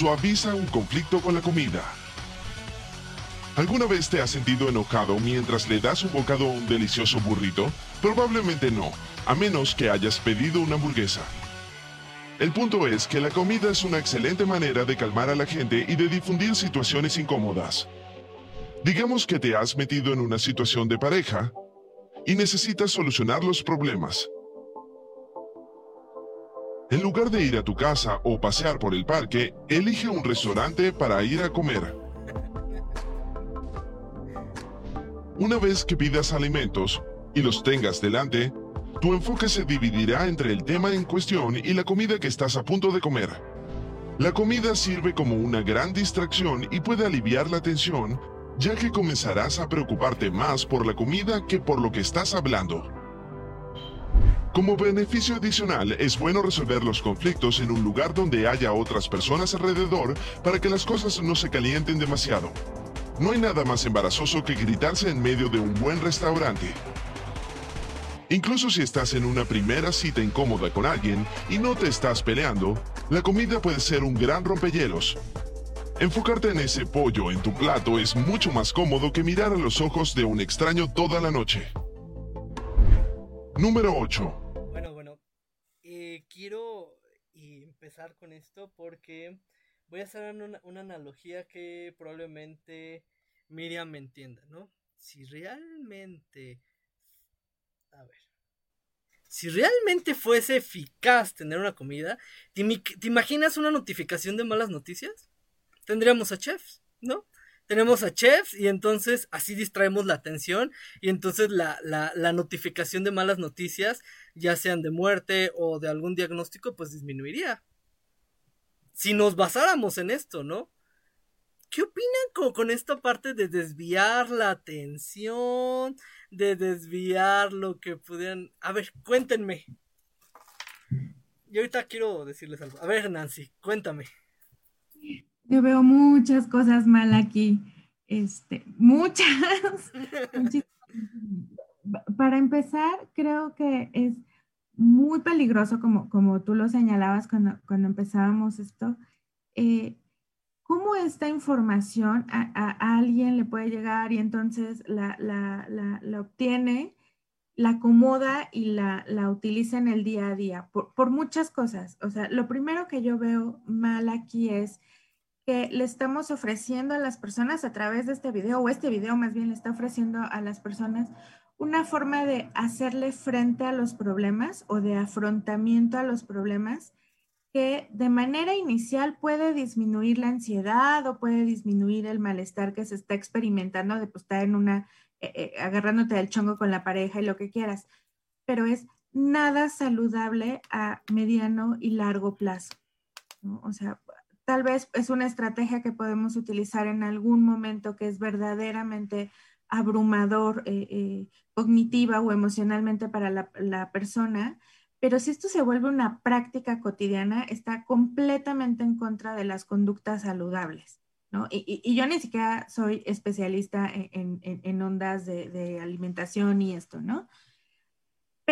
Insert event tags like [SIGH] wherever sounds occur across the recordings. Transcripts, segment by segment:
suaviza un conflicto con la comida. ¿Alguna vez te has sentido enojado mientras le das un bocado a un delicioso burrito? Probablemente no, a menos que hayas pedido una hamburguesa. El punto es que la comida es una excelente manera de calmar a la gente y de difundir situaciones incómodas. Digamos que te has metido en una situación de pareja y necesitas solucionar los problemas. En lugar de ir a tu casa o pasear por el parque, elige un restaurante para ir a comer. Una vez que pidas alimentos y los tengas delante, tu enfoque se dividirá entre el tema en cuestión y la comida que estás a punto de comer. La comida sirve como una gran distracción y puede aliviar la tensión, ya que comenzarás a preocuparte más por la comida que por lo que estás hablando. Como beneficio adicional, es bueno resolver los conflictos en un lugar donde haya otras personas alrededor para que las cosas no se calienten demasiado. No hay nada más embarazoso que gritarse en medio de un buen restaurante. Incluso si estás en una primera cita incómoda con alguien y no te estás peleando, la comida puede ser un gran rompehielos. Enfocarte en ese pollo en tu plato es mucho más cómodo que mirar a los ojos de un extraño toda la noche. Número 8. Quiero empezar con esto porque voy a hacer una analogía que probablemente Miriam me entienda, ¿no? Si realmente... A ver. Si realmente fuese eficaz tener una comida, ¿te, imaginas una notificación de malas noticias? Tendríamos a chefs, ¿no? Tenemos a chefs y entonces así distraemos la atención y entonces la, la, la notificación de malas noticias, ya sean de muerte o de algún diagnóstico, pues disminuiría si nos basáramos en esto, ¿no? ¿Qué opinan con, esta parte de desviar la atención, de desviar lo que pudieran... A ver, cuéntenme. Y ahorita quiero decirles algo. A ver, Nancy, cuéntame. Yo veo muchas cosas mal aquí. Este, muchas. [LAUGHS] Para empezar, creo que es muy peligroso, como, como tú lo señalabas cuando, cuando empezábamos esto, eh, cómo esta información a, alguien le puede llegar y entonces la, la, la, obtiene, la acomoda y la, utiliza en el día a día, por, por, muchas cosas. O sea, lo primero que yo veo mal aquí es que le estamos ofreciendo a las personas a través de este video, o este video más bien le está ofreciendo a las personas una forma de hacerle frente a los problemas o de afrontamiento a los problemas que de manera inicial puede disminuir la ansiedad o puede disminuir el malestar que se está experimentando de pues, estar en una, eh, eh, agarrándote del chongo con la pareja y lo que quieras, pero es nada saludable a mediano y largo plazo. O sea, tal vez es una estrategia que podemos utilizar en algún momento que es verdaderamente abrumador eh, cognitiva o emocionalmente para la, persona, pero si esto se vuelve una práctica cotidiana, está completamente en contra de las conductas saludables. ¿no? Y, yo ni siquiera soy especialista en, ondas de, alimentación y esto, ¿no?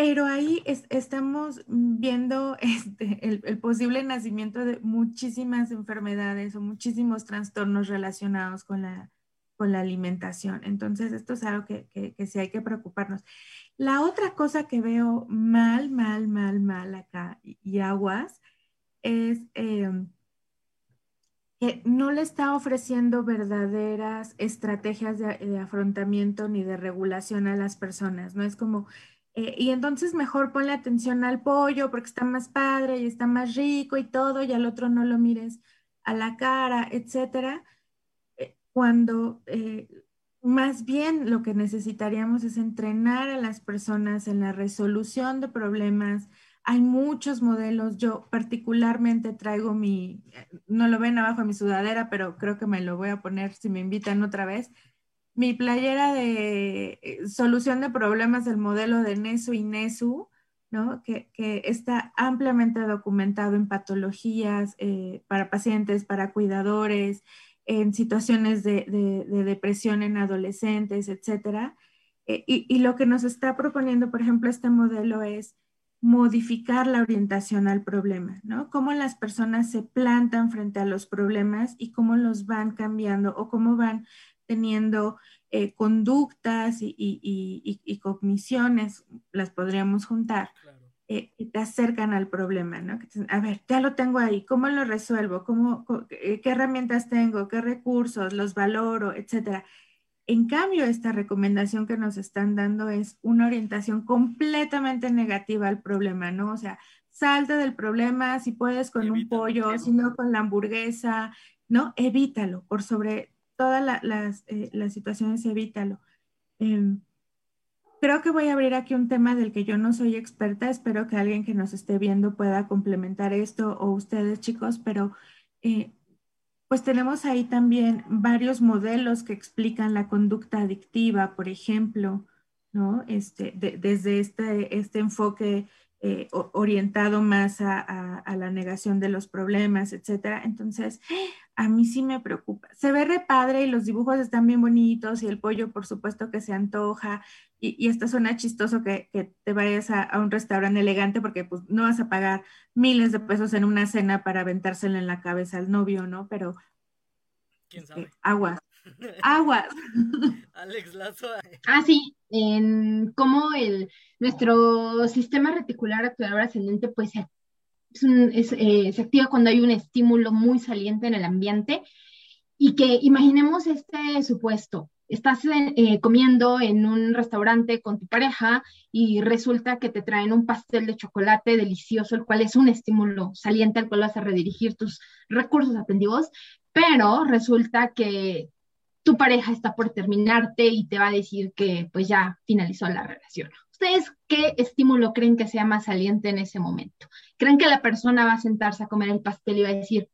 Pero ahí estamos viendo [LAUGHS] este, el, posible nacimiento de muchísimas enfermedades o muchísimos trastornos relacionados con la, con la alimentación. Entonces, esto es algo que, que, sí hay que preocuparnos. La otra cosa que veo mal, mal, mal, mal acá y, aguas es em, que no le está ofreciendo verdaderas estrategias de, afrontamiento ni de regulación a las personas, ¿no? Es como, eh, y entonces mejor ponle atención al pollo porque está más padre y está más rico y todo, y al otro no lo mires a la cara, etcétera cuando eh, más bien lo que necesitaríamos es entrenar a las personas en la resolución de problemas. Hay muchos modelos, yo particularmente traigo mi, no lo ven abajo de mi sudadera, pero creo que me lo voy a poner si me invitan otra vez. Mi playera de eh, solución de problemas del modelo de NESU y NESU, ¿no? que, está ampliamente documentado en patologías eh, para pacientes, para cuidadores, en situaciones de, depresión en adolescentes, etcétera. Eh, y, lo que nos está proponiendo, por ejemplo, este modelo es modificar la orientación al problema, ¿no? Cómo las personas se plantan frente a los problemas y cómo los van cambiando o cómo van teniendo eh, conductas y, cogniciones, las podríamos juntar, eh, que te acercan al problema, ¿no? a ver, ya lo tengo ahí, ¿cómo lo resuelvo? ¿Cómo, ¿Qué herramientas tengo? ¿Qué recursos? ¿Los valoro? Etcétera. En cambio, esta recomendación que nos están dando es una orientación completamente negativa al problema, ¿no? O sea, salte del problema, si puedes con un pollo, si no con la hamburguesa, ¿no? Evítalo, por sobre todas las, eh, las, situaciones, evítalo. Em, creo que voy a abrir aquí un tema del que yo no soy experta, espero que alguien que nos esté viendo pueda complementar esto o ustedes chicos, pero eh, pues tenemos ahí también varios modelos que explican la conducta adictiva, por ejemplo, ¿no? Este, desde este, este enfoque eh, orientado más a, la negación de los problemas, etcétera. Entonces, a mí sí me preocupa. Se ve re padre y los dibujos están bien bonitos y el pollo, por supuesto, que se antoja. Y, y esto suena chistoso que, te vayas a, un restaurante elegante porque pues no vas a pagar miles de pesos en una cena para aventársela en la cabeza al novio, ¿no? Pero... ¿Quién este, sabe? aguas. [LAUGHS] Aguas. Alex Lazo. Ah, sí, en cómo el, nuestro sistema reticular actuador ascendente pues eh, se activa cuando hay un estímulo muy saliente en el ambiente y que imaginemos este supuesto. Estás eh, comiendo en un restaurante con tu pareja y resulta que te traen un pastel de chocolate delicioso, el cual es un estímulo saliente al cual vas a redirigir tus recursos atentivos, pero resulta que tu pareja está por terminarte y te va a decir que pues ya finalizó la relación. ¿Ustedes qué estímulo creen que sea más saliente en ese momento? ¿Creen que la persona va a sentarse a comer el pastel y va a decir,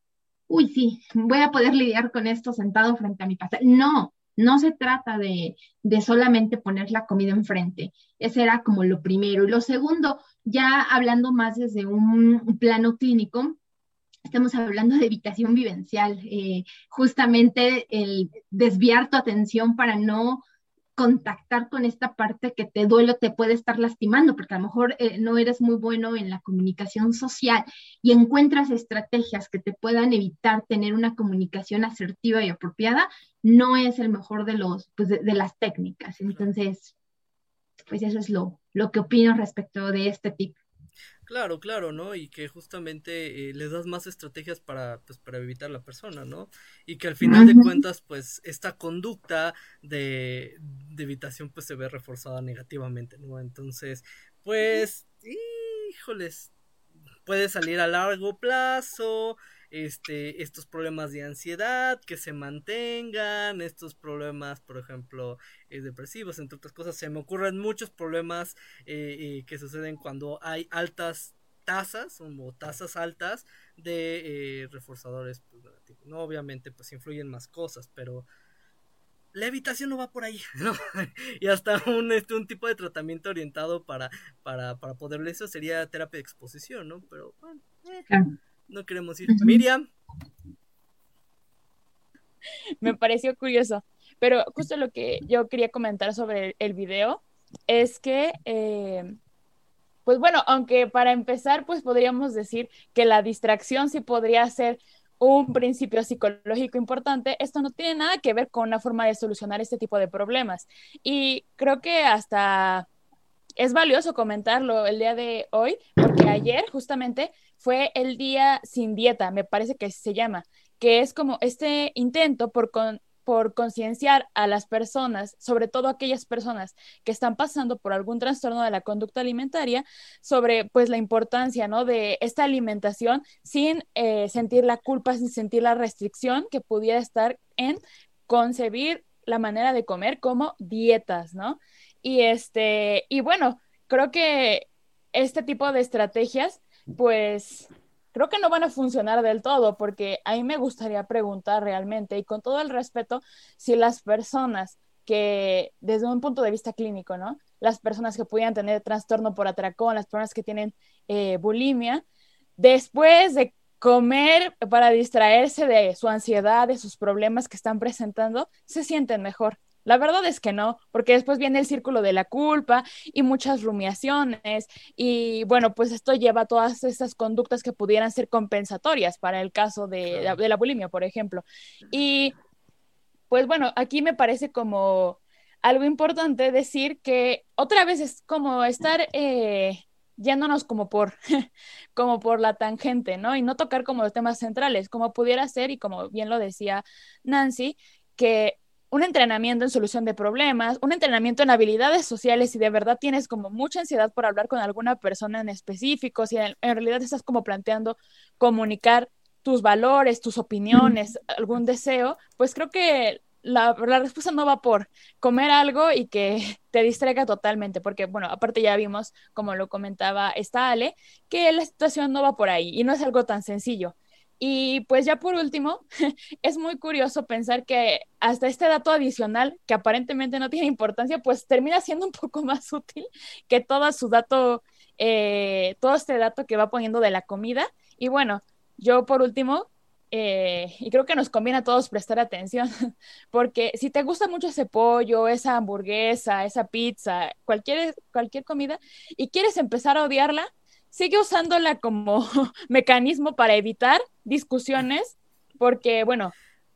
uy, sí, voy a poder lidiar con esto sentado frente a mi pastel? No, no se trata de, solamente poner la comida enfrente. Ese era como lo primero. Y lo segundo, ya hablando más desde un plano clínico, estamos hablando de evitación vivencial, eh, justamente el desviar tu atención para no contactar con esta parte que te duele, te puede estar lastimando, porque a lo mejor eh, no eres muy bueno en la comunicación social y encuentras estrategias que te puedan evitar tener una comunicación asertiva y apropiada, no es el mejor de los, pues de, de las técnicas. Entonces, pues eso es lo, lo que opino respecto de este tipo. Claro, claro, ¿no? Y que justamente eh, les das más estrategias para, pues, para evitar la persona, ¿no? Y que al final de cuentas, pues, esta conducta de, de evitación, pues, se ve reforzada negativamente, ¿no? Entonces, pues, híjoles, puede salir a largo plazo, este, estos problemas de ansiedad que se mantengan, estos problemas, por ejemplo, eh, depresivos, entre otras cosas. Se me ocurren muchos problemas eh, eh, que suceden cuando hay altas tasas o tasas altas de reforzadores pues, No, obviamente, pues influyen más cosas, pero la evitación no va por ahí, [LAUGHS] y hasta un, este, un tipo de tratamiento orientado para, para, para poderle eso sería terapia de exposición, ¿no? Pero bueno, no queremos ir. Miriam. Me pareció curioso, pero justo lo que yo quería comentar sobre el, video es que, eh, pues bueno, aunque para empezar, pues podríamos decir que la distracción sí podría ser un principio psicológico importante, esto no tiene nada que ver con una forma de solucionar este tipo de problemas. Y creo que hasta es valioso comentarlo el día de hoy, porque ayer justamente fue el día sin dieta, me parece que se llama, que es como este intento por, por concienciar a las personas, sobre todo aquellas personas que están pasando por algún trastorno de la conducta alimentaria, sobre pues la importancia, ¿no? De esta alimentación sin eh, sentir la culpa, sin sentir la restricción que pudiera estar en concebir la manera de comer como dietas, ¿no? Y este, y bueno, creo que este tipo de estrategias pues creo que no van a funcionar del todo, porque a mí me gustaría preguntar realmente, y con todo el respeto, si las personas que, desde un punto de vista clínico, ¿no? Las personas que pudieran tener trastorno por atracón, las personas que tienen eh, bulimia, después de comer para distraerse de su ansiedad, de sus problemas que están presentando, se sienten mejor. La verdad es que no, porque después viene el círculo de la culpa y muchas rumiaciones y bueno, pues esto lleva a todas esas conductas que pudieran ser compensatorias para el caso de, la bulimia, por ejemplo. Y pues bueno, aquí me parece como algo importante decir que otra vez es como estar eh, yéndonos como por, [LAUGHS] como por la tangente, ¿no? Y no tocar como los temas centrales, como pudiera ser, y como bien lo decía Nancy, que un entrenamiento en solución de problemas, un entrenamiento en habilidades sociales, si de verdad tienes como mucha ansiedad por hablar con alguna persona en específico, si en, realidad estás como planteando comunicar tus valores, tus opiniones, algún deseo, pues creo que la, la, respuesta no va por comer algo y que [LAUGHS] te distraiga totalmente, porque, bueno, aparte ya vimos, como lo comentaba esta Ale, que la situación no va por ahí y no es algo tan sencillo. Y pues ya por último, [LAUGHS] es muy curioso pensar que hasta este dato adicional, que aparentemente no tiene importancia, pues termina siendo un poco más útil que todo su dato, eh, todo este dato que va poniendo de la comida. Y bueno, yo por último, eh, y creo que nos conviene a todos prestar atención, [LAUGHS] porque si te gusta mucho ese pollo, esa hamburguesa, esa pizza, cualquier, cualquier comida, y quieres empezar a odiarla, sigue usándola como [LAUGHS] mecanismo para evitar discusiones, porque, bueno,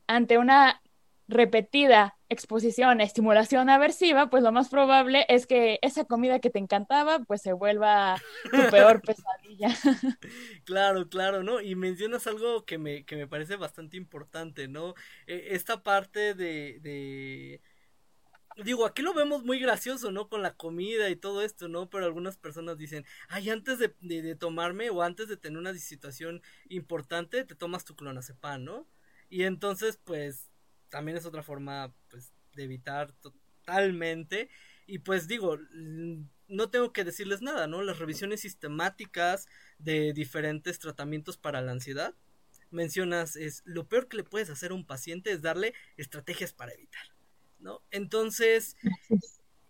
ante una repetida exposición, estimulación aversiva, pues lo más probable es que esa comida que te encantaba, pues se vuelva tu peor [LAUGHS] pesadilla. [LAUGHS] Claro, claro, ¿no? Y mencionas algo que me, que me parece bastante importante, ¿no? E, esta parte de, de digo, aquí lo vemos muy gracioso, ¿no? Con la comida y todo esto, ¿no? Pero algunas personas dicen, ay, antes de, de, tomarme o antes de tener una situación importante, te tomas tu clonazepam, ¿no? Y entonces, pues, también es otra forma, pues, de evitar totalmente. Y pues digo, no tengo que decirles nada, ¿no? Las revisiones sistemáticas de diferentes tratamientos para la ansiedad, mencionas, es lo peor que le puedes hacer a un paciente es darle estrategias para evitar. ¿No? Entonces,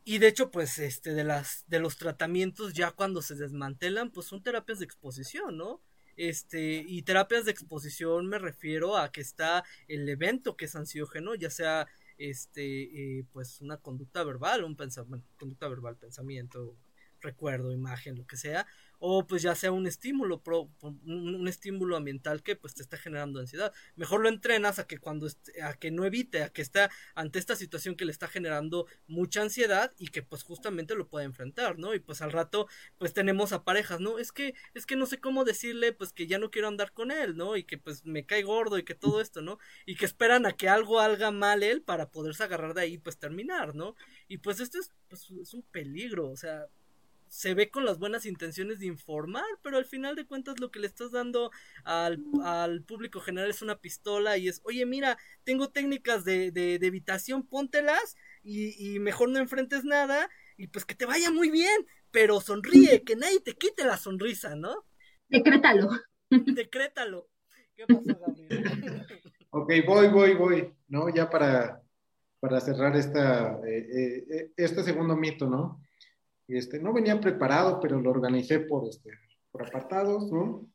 y de hecho, pues, este, de las, de los tratamientos ya cuando se desmantelan, pues son terapias de exposición, ¿no? Este, y terapias de exposición me refiero a que está el evento que es ansiógeno, ya sea este, eh, pues una conducta verbal, un pensamiento, conducta verbal, pensamiento, recuerdo, imagen, lo que sea, o pues ya sea un estímulo, un, estímulo ambiental que pues te está generando ansiedad. Mejor lo entrenas a que cuando, a que no evite, a que está ante esta situación que le está generando mucha ansiedad y que pues justamente lo pueda enfrentar, ¿no? Y pues al rato pues tenemos a parejas, ¿no? Es que, es que no sé cómo decirle pues que ya no quiero andar con él, ¿no? Y que pues me cae gordo y que todo esto, ¿no? Y que esperan a que algo haga mal él para poderse agarrar de ahí pues terminar, ¿no? Y pues esto es, pues, es un peligro, o sea, se ve con las buenas intenciones de informar, pero al final de cuentas lo que le estás dando al, al público general es una pistola y es, oye, mira, tengo técnicas de, de, evitación, póntelas y, y, mejor no enfrentes nada y pues que te vaya muy bien, pero sonríe, que nadie te quite la sonrisa, ¿no? Decrétalo. Decrétalo. ¿Qué pasó, Gabriel? [LAUGHS] ok, voy, voy, voy, ¿no? Ya para, para cerrar esta, eh, eh, eh este segundo mito, ¿no? Este, no venía preparado, pero lo organicé por, este, por apartados, ¿no?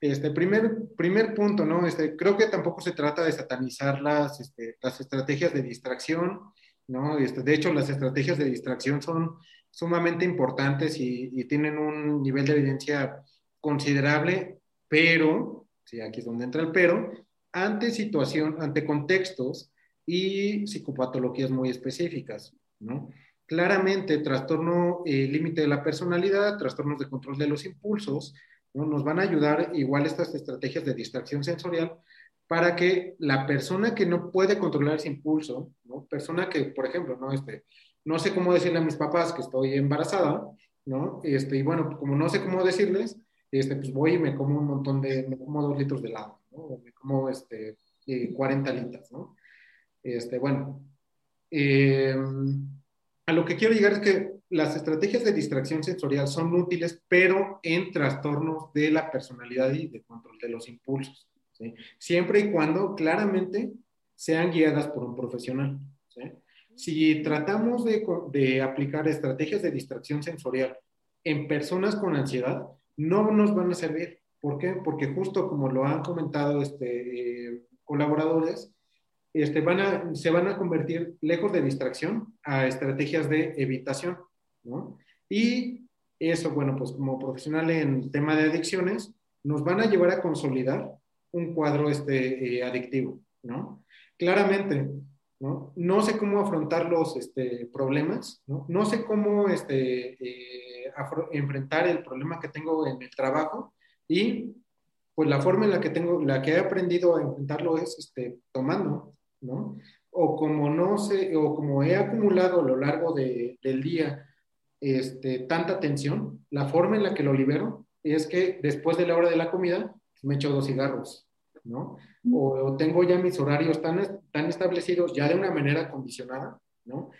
Este, primer, primer punto, ¿no? Este, creo que tampoco se trata de satanizar las, este, las estrategias de distracción, ¿no? Este, de hecho, las estrategias de distracción son sumamente importantes y, y tienen un nivel de evidencia considerable, pero, sí, aquí es donde entra el pero, ante situación, ante contextos y psicopatologías muy específicas, ¿no? Claramente, trastorno eh, límite de la personalidad, trastornos de control de los impulsos, ¿no? nos van a ayudar igual estas estrategias de distracción sensorial para que la persona que no puede controlar ese impulso, ¿no? persona que, por ejemplo, no, este, no sé cómo decirle a mis papás que estoy embarazada, ¿no? Este, y bueno, como no sé cómo decirles, este, pues voy y me como un montón de, me como dos litros de helado, ¿no? O me como este, 40 eh, litros, ¿no? Este, bueno, eh, a lo que quiero llegar es que las estrategias de distracción sensorial son útiles, pero en trastornos de la personalidad y de control de los impulsos. Siempre y cuando claramente sean guiadas por un profesional. Si tratamos de, de, aplicar estrategias de distracción sensorial en personas con ansiedad, no nos van a servir. ¿Por qué? Porque justo como lo han comentado este, eh, colaboradores, este, se van a convertir, lejos de distracción, a estrategias de evitación. Y eso, bueno, pues como profesional en tema de adicciones, nos van a llevar a consolidar un cuadro este, eh, adictivo, ¿no? Claramente, ¿no? Sé cómo afrontar los este, problemas, ¿no? No sé cómo este, eh, enfrentar el problema que tengo en el trabajo y pues la forma en la que tengo, la que he aprendido a enfrentarlo es este, tomando, ¿no? O como no sé, o como he acumulado a lo largo de, del día este, tanta tensión, la forma en la que lo libero es que después de la hora de la comida me echo dos cigarros, ¿no? O, tengo ya mis horarios tan, tan establecidos ya de una manera condicionada, ¿no?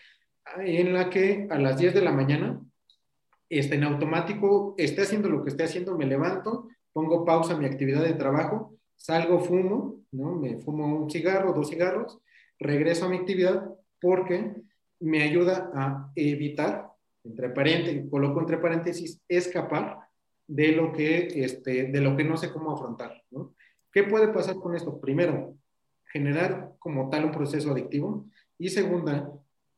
En la que a las 10 de la mañana, este, en automático, esté haciendo lo que esté haciendo, me levanto, pongo pausa a mi actividad de trabajo, salgo, fumo, ¿no? Me fumo un cigarro, dos cigarros, regreso a mi actividad porque me ayuda a evitar, entre paréntesis, coloco entre paréntesis, escapar de lo que, este, de lo que no sé cómo afrontar, ¿no? ¿Qué puede pasar con esto? Primero, generar como tal un proceso adictivo y segunda,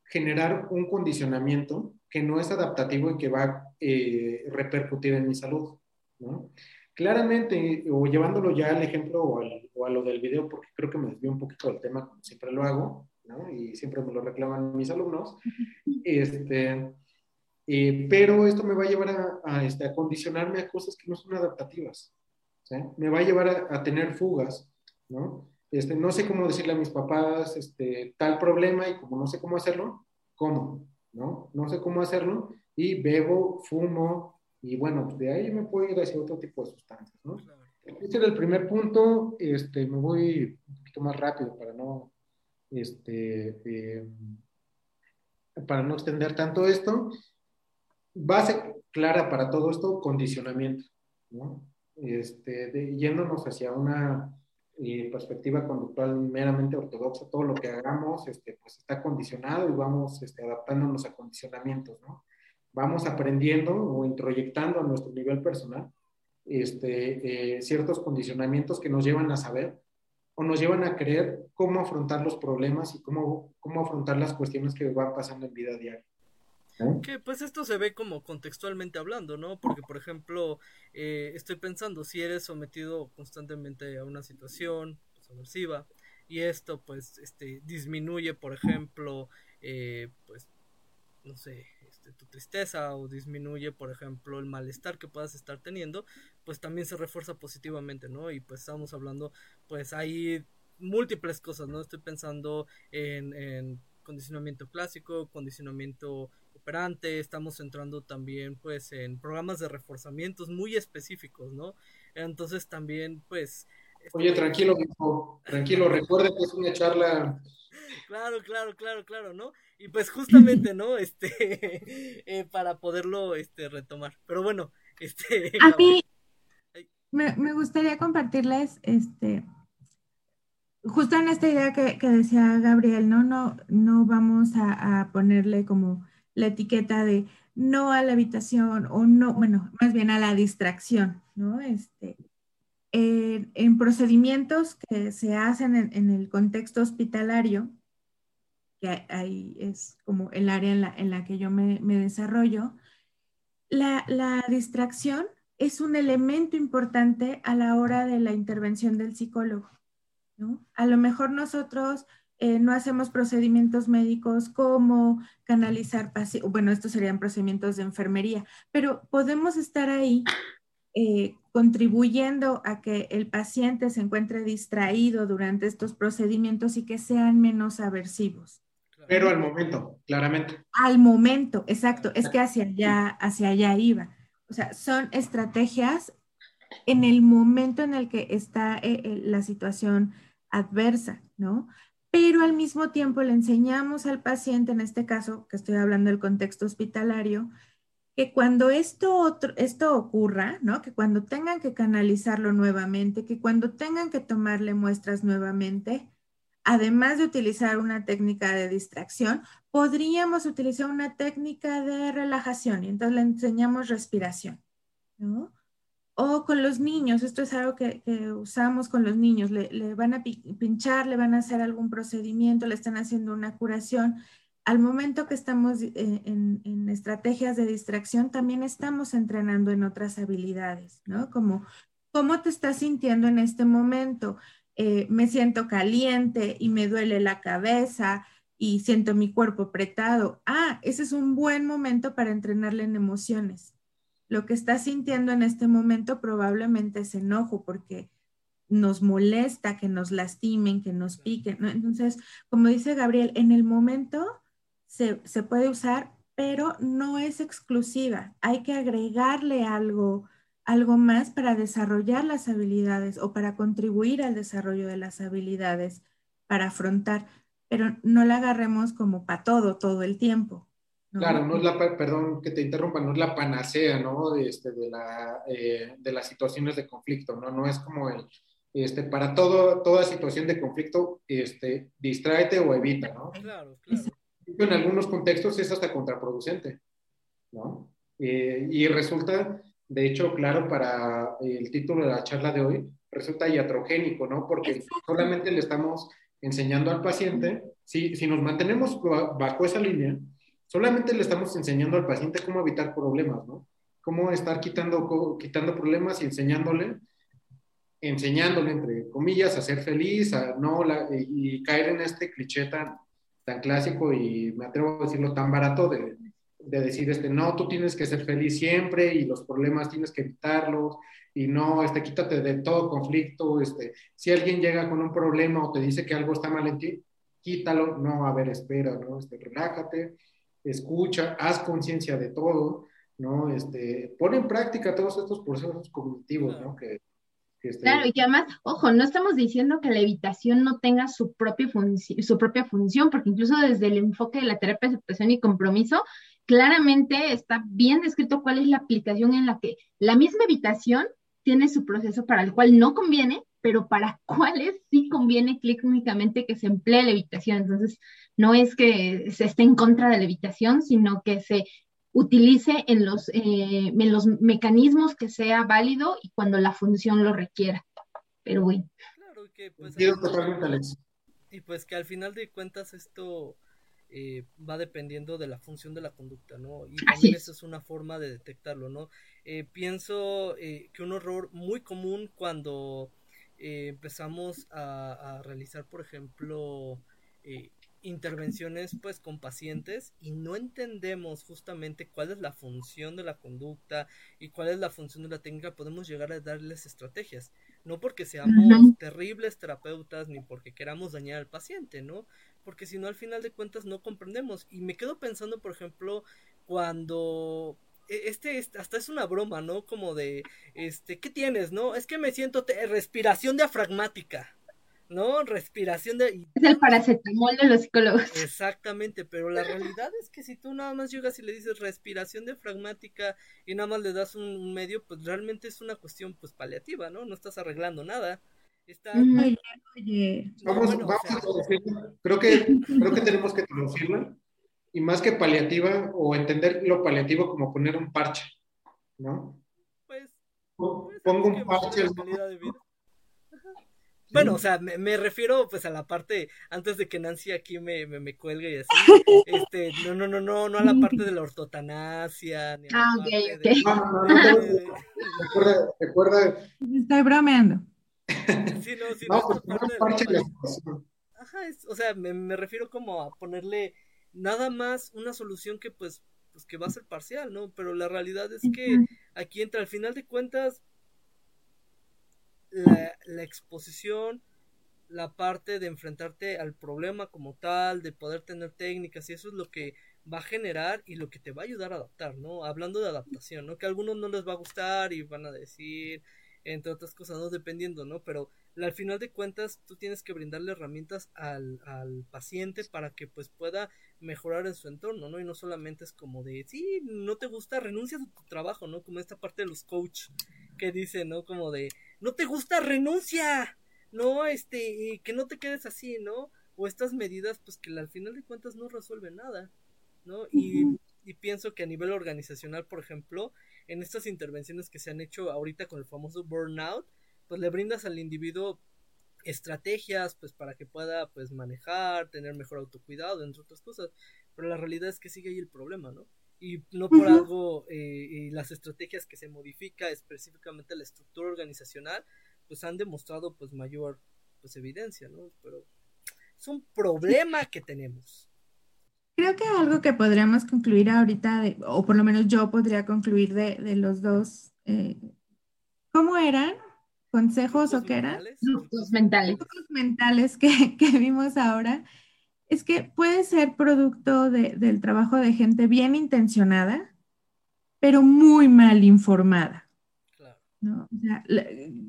generar un condicionamiento que no es adaptativo y que va a eh, repercutir en mi salud, ¿no? Claramente, o llevándolo ya al ejemplo o, a lo del video, porque creo que me desvío un poquito del tema, como siempre lo hago, ¿no? y siempre me lo reclaman mis alumnos, este, eh, pero esto me va a llevar a, este, a, condicionarme a cosas que no son adaptativas, ¿sí? me va a llevar a, tener fugas, ¿no? Este, no sé cómo decirle a mis papás este, tal problema y como no sé cómo hacerlo, ¿cómo? ¿No? No sé cómo hacerlo y bebo, fumo, y bueno, pues, de ahí me puedo ir hacia otro tipo de sustancias, ¿no? Este era el primer punto, este, me voy un poquito más rápido para no, este, eh, para no extender tanto esto. Base clara para todo esto, condicionamiento, ¿no? Este, yéndonos hacia una eh, perspectiva conductual meramente ortodoxa, todo lo que hagamos este, pues está condicionado y vamos este, adaptándonos a condicionamientos, ¿no? Vamos aprendiendo o introyectando a nuestro nivel personal este, eh, ciertos condicionamientos que nos llevan a saber o nos llevan a creer cómo afrontar los problemas y cómo, cómo afrontar las cuestiones que van pasando en vida diaria. Que pues esto se ve como contextualmente hablando, ¿no? Porque, por ejemplo, eh, estoy pensando, si eres sometido constantemente a una situación subversiva y esto pues este, disminuye, por ejemplo, eh, pues, no sé, este, tu tristeza o disminuye, por ejemplo, el malestar que puedas estar teniendo, pues también se refuerza positivamente, ¿no? Y pues estamos hablando, pues hay múltiples cosas, ¿no? Estoy pensando en, condicionamiento clásico, condicionamiento operante, estamos entrando también pues en programas de reforzamientos muy específicos, ¿no? Entonces también pues... Oye, tranquilo, tranquilo, [LAUGHS] recuerda que es una charla Claro, claro, claro, claro, ¿no? Y pues justamente, [LAUGHS] ¿no? Este, [LAUGHS] eh, para poderlo, este, retomar. Pero bueno, [LAUGHS] este. A mí me, gustaría compartirles, este, justo en esta idea que, decía Gabriel, ¿no? No, no vamos a, ponerle como la etiqueta de no a la habitación o no, bueno, más bien a la distracción, ¿no? Este, en procedimientos que se hacen en, el contexto hospitalario, que ahí es como el área en la, que yo me, desarrollo, la, distracción es un elemento importante a la hora de la intervención del psicólogo. A lo mejor nosotros eh, no hacemos procedimientos médicos como canalizar pacientes, bueno, estos serían procedimientos de enfermería, pero podemos estar ahí eh, contribuyendo a que el paciente se encuentre distraído durante estos procedimientos y que sean menos aversivos. Pero al momento, claramente. Al momento, exacto. Es que hacia allá, hacia allá iba. O sea, son estrategias en el momento en el que está eh, eh, la situación adversa, ¿no? Pero al mismo tiempo le enseñamos al paciente, en este caso, que estoy hablando del contexto hospitalario, que cuando esto, esto ocurra, ¿no? Que cuando tengan que canalizarlo nuevamente, que cuando tengan que tomarle muestras nuevamente, además de utilizar una técnica de distracción, podríamos utilizar una técnica de relajación y entonces le enseñamos respiración, ¿no? O con los niños, esto es algo que, usamos con los niños, le, van a pinchar, le van a hacer algún procedimiento, le están haciendo una curación. Al momento que estamos eh, en, estrategias de distracción, también estamos entrenando en otras habilidades, ¿no? Como, ¿cómo te estás sintiendo en este momento? Eh, me siento caliente y me duele la cabeza y siento mi cuerpo apretado. Ah, ese es un buen momento para entrenarle en emociones lo que está sintiendo en este momento probablemente es enojo porque nos molesta que nos lastimen, que nos piquen. Entonces, como dice Gabriel, en el momento se, puede usar, pero no es exclusiva. Hay que agregarle algo, algo más para desarrollar las habilidades o para contribuir al desarrollo de las habilidades para afrontar, pero no la agarremos como para todo, todo el tiempo. Claro, no es la, perdón que te interrumpa, no es la panacea, ¿no? De, este, de, la, eh, de las situaciones de conflicto, ¿no? No es como el, este, para todo, toda situación de conflicto, este, distráete o evita, ¿no? Claro, claro. En algunos contextos es hasta contraproducente, ¿no? Eh, y resulta, de hecho, claro, para el título de la charla de hoy, resulta iatrogénico, ¿no? Porque solamente le estamos enseñando al paciente, si, si nos mantenemos bajo esa línea, solamente le estamos enseñando al paciente cómo evitar problemas, ¿no? Cómo estar quitando, quitando problemas y enseñándole, enseñándole, entre comillas, a ser feliz, a no y caer en este cliché tan, tan clásico y me atrevo a decirlo tan barato de, de decir, este, no, tú tienes que ser feliz siempre y los problemas tienes que evitarlos y no, este, quítate de todo conflicto, este, si alguien llega con un problema o te dice que algo está mal en ti, quítalo, no, a ver, espera, ¿no? Este, relájate, escucha, haz conciencia de todo, ¿no? Este, pon en práctica todos estos procesos cognitivos, ¿no? Que, este Claro, y que además, ojo, no estamos diciendo que la evitación no tenga su propia, su propia función, porque incluso desde el enfoque de la terapia de aceptación y compromiso, claramente está bien descrito cuál es la aplicación en la que la misma evitación tiene su proceso para el cual no conviene, pero para [LAUGHS] cuáles sí conviene clínicamente que se emplee la evitación. Entonces, no es que se esté en contra de la evitación, sino que se utilice en los, eh, en los mecanismos que sea válido y cuando la función lo requiera. Pero bueno. Claro que pues, y pues que al final de cuentas esto eh, va dependiendo de la función de la conducta, ¿no? Y también eso es una forma de detectarlo, ¿no? Eh, pienso que un error muy común cuando empezamos a, a, realizar, por ejemplo, intervenciones pues con pacientes y no entendemos justamente cuál es la función de la conducta y cuál es la función de la técnica, podemos llegar a darles estrategias. No porque seamos terribles terapeutas ni porque queramos dañar al paciente, ¿no? Porque si no, al final de cuentas no comprendemos. Y me quedo pensando, por ejemplo, cuando e, este, hasta es una broma, ¿no? Como de, este, ¿qué tienes, no? Es que me siento respiración diafragmática. ¿No? Respiración de... Es el paracetamol de los psicólogos. Exactamente, pero la realidad es que si tú nada más llegas y le dices respiración diafragmática y nada más le das un, medio, pues realmente es una cuestión pues paliativa, ¿no? No estás arreglando nada. Está... Oye, Vamos, vamos a traducirla. Creo que, creo que tenemos que traducirla. Y más que paliativa, o entender lo paliativo como poner un parche, ¿no? Pues... Pongo un parche. Bueno, o sea, me, refiero pues a la parte, antes de que Nancy aquí me, me, cuelgue y así, este, no, no, no, no, no a la parte de la ortotanasia, ni a la ah, parte de... No, no, no, recuerda, recuerda... Estoy bromeando. Sí, no, sí, no, no pues, de Ajá, es, o sea, me, me refiero como a ponerle nada más una solución que pues, pues que va a ser parcial, ¿no? Pero la realidad es que aquí entra, al final de cuentas, la, exposición, la parte de enfrentarte al problema como tal, de poder tener técnicas, y eso es lo que va a generar y lo que te va a ayudar a adaptar, ¿no? Hablando de adaptación, ¿no? Que a algunos no les va a gustar y van a decir, entre otras cosas, ¿no? Dependiendo, ¿no? Pero al final de cuentas tú tienes que brindarle herramientas al, al paciente para que pues pueda mejorar en su entorno, ¿no? Y no solamente es como de, sí, no te gusta, renuncias a tu trabajo, ¿no? Como esta parte de los coach que dicen, ¿no? Como de, no te gusta, renuncia, ¿no? Este, que no te quedes así, ¿no? O estas medidas, pues que al final de cuentas no resuelven nada, ¿no? Y, y pienso que a nivel organizacional, por ejemplo, en estas intervenciones que se han hecho ahorita con el famoso burnout, pues le brindas al individuo estrategias pues para que pueda pues manejar, tener mejor autocuidado, entre otras cosas, pero la realidad es que sigue ahí el problema, ¿no? Y no por algo eh, las estrategias que se modifica específicamente la estructura organizacional pues han demostrado pues mayor pues evidencia, ¿no? Pero es un problema que tenemos. Creo que algo que podríamos concluir ahorita, o por lo menos yo podría concluir de, de los dos, eh, ¿cómo eran? ¿Consejos o qué eran? Trucos mentales. Trucos mentales que, que, vimos ahora. Es que puede ser producto de, del trabajo de gente bien intencionada, pero muy mal informada. ¿no? O sea,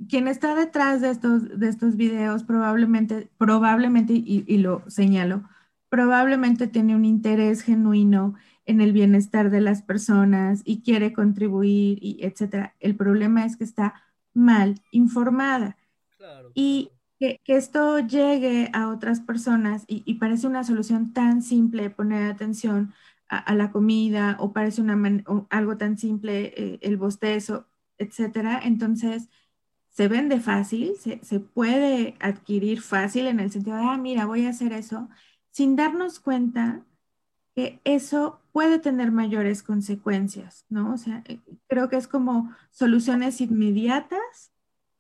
quien está detrás de estos, de estos videos probablemente, probablemente, y, y lo señalo, probablemente tiene un interés genuino en el bienestar de las personas y quiere contribuir y etcétera. El problema es que está mal informada. Y que, esto llegue a otras personas y, parece una solución tan simple poner atención a, la comida o parece una algo tan simple eh, el bostezo, etcétera. Entonces, se vende fácil, se, se, puede adquirir fácil en el sentido de, ah, mira, voy a hacer eso sin darnos cuenta que eso puede tener mayores consecuencias, ¿no? O sea, eh, creo que es como soluciones inmediatas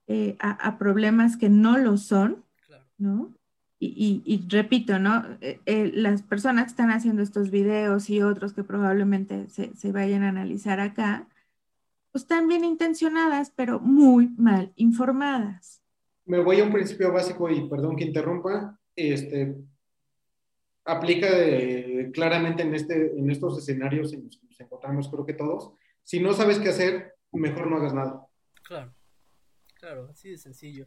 eh, a, problemas que no lo son, ¿no? Y, repito, ¿no? Eh, las personas que están haciendo estos videos y otros que probablemente se, se vayan a analizar acá, pues están bien intencionadas, pero muy mal informadas. Me voy a un principio básico y perdón que interrumpa. Este, aplica claramente en, este, en estos escenarios en los que nos encontramos, creo que todos. Si no sabes qué hacer, mejor no hagas nada. Claro, claro, así de sencillo.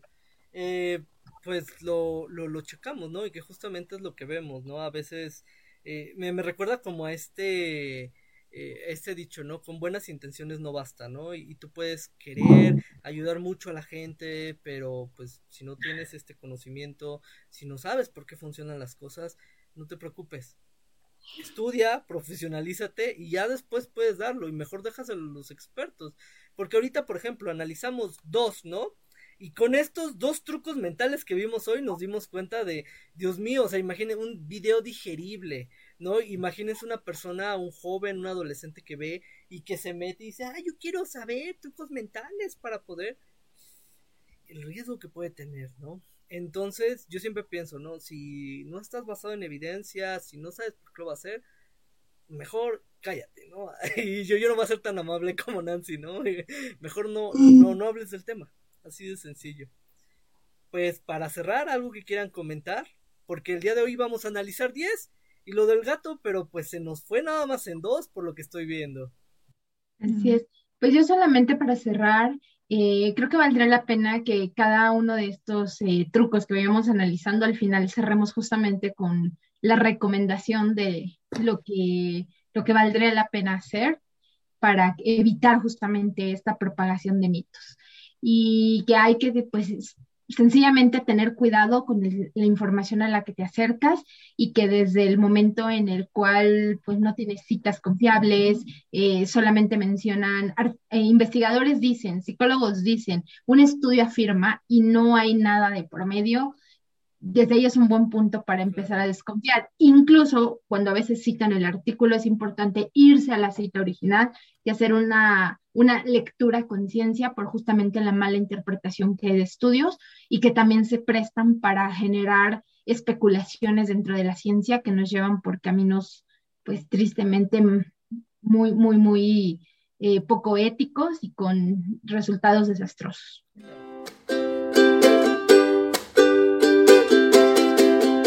Eh, pues lo, lo, lo, checamos, ¿no? Y que justamente es lo que vemos, ¿no? A veces eh, me, me, recuerda como a este, eh, este dicho, ¿no? Con buenas intenciones no basta, ¿no? Y, y, tú puedes querer ayudar mucho a la gente, pero pues si no tienes este conocimiento, si no sabes por qué funcionan las cosas, no te preocupes. Estudia, profesionalízate y ya después puedes darlo y mejor dejas a los expertos. Porque ahorita, por ejemplo, analizamos dos, ¿no? Y con estos dos trucos mentales que vimos hoy nos dimos cuenta de, Dios mío, o sea, imaginen un video digerible, ¿no? Imagínense una persona, un joven, un adolescente que ve y que se mete y dice, ah, yo quiero saber trucos mentales para poder... El riesgo que puede tener, ¿no? Entonces, yo siempre pienso, ¿no? Si no estás basado en evidencia, si no sabes por qué lo va a hacer, mejor cállate, ¿no? [LAUGHS] Y yo, yo no voy a ser tan amable como Nancy, ¿no? [LAUGHS] Mejor no, no, no hables del tema. Así de sencillo. Pues para cerrar, algo que quieran comentar, porque el día de hoy vamos a analizar 10 y lo del gato, pero pues se nos fue nada más en dos por lo que estoy viendo. Así es. Pues yo solamente para cerrar, eh, creo que valdría la pena que cada uno de estos eh, trucos que vayamos analizando al final cerremos justamente con la recomendación de lo que, lo que valdría la pena hacer para evitar justamente esta propagación de mitos. Y que hay que pues, sencillamente tener cuidado con la información a la que te acercas y que desde el momento en el cual pues no tienes citas confiables, eh, solamente mencionan, eh, investigadores dicen, psicólogos dicen, un estudio afirma y no hay nada de promedio, desde ahí es un buen punto para empezar a desconfiar. Incluso cuando a veces citan el artículo, es importante irse a la cita original y hacer una, una lectura a conciencia por justamente la mala interpretación que hay de estudios y que también se prestan para generar especulaciones dentro de la ciencia que nos llevan por caminos, pues tristemente, muy, muy, muy eh, poco éticos y con resultados desastrosos.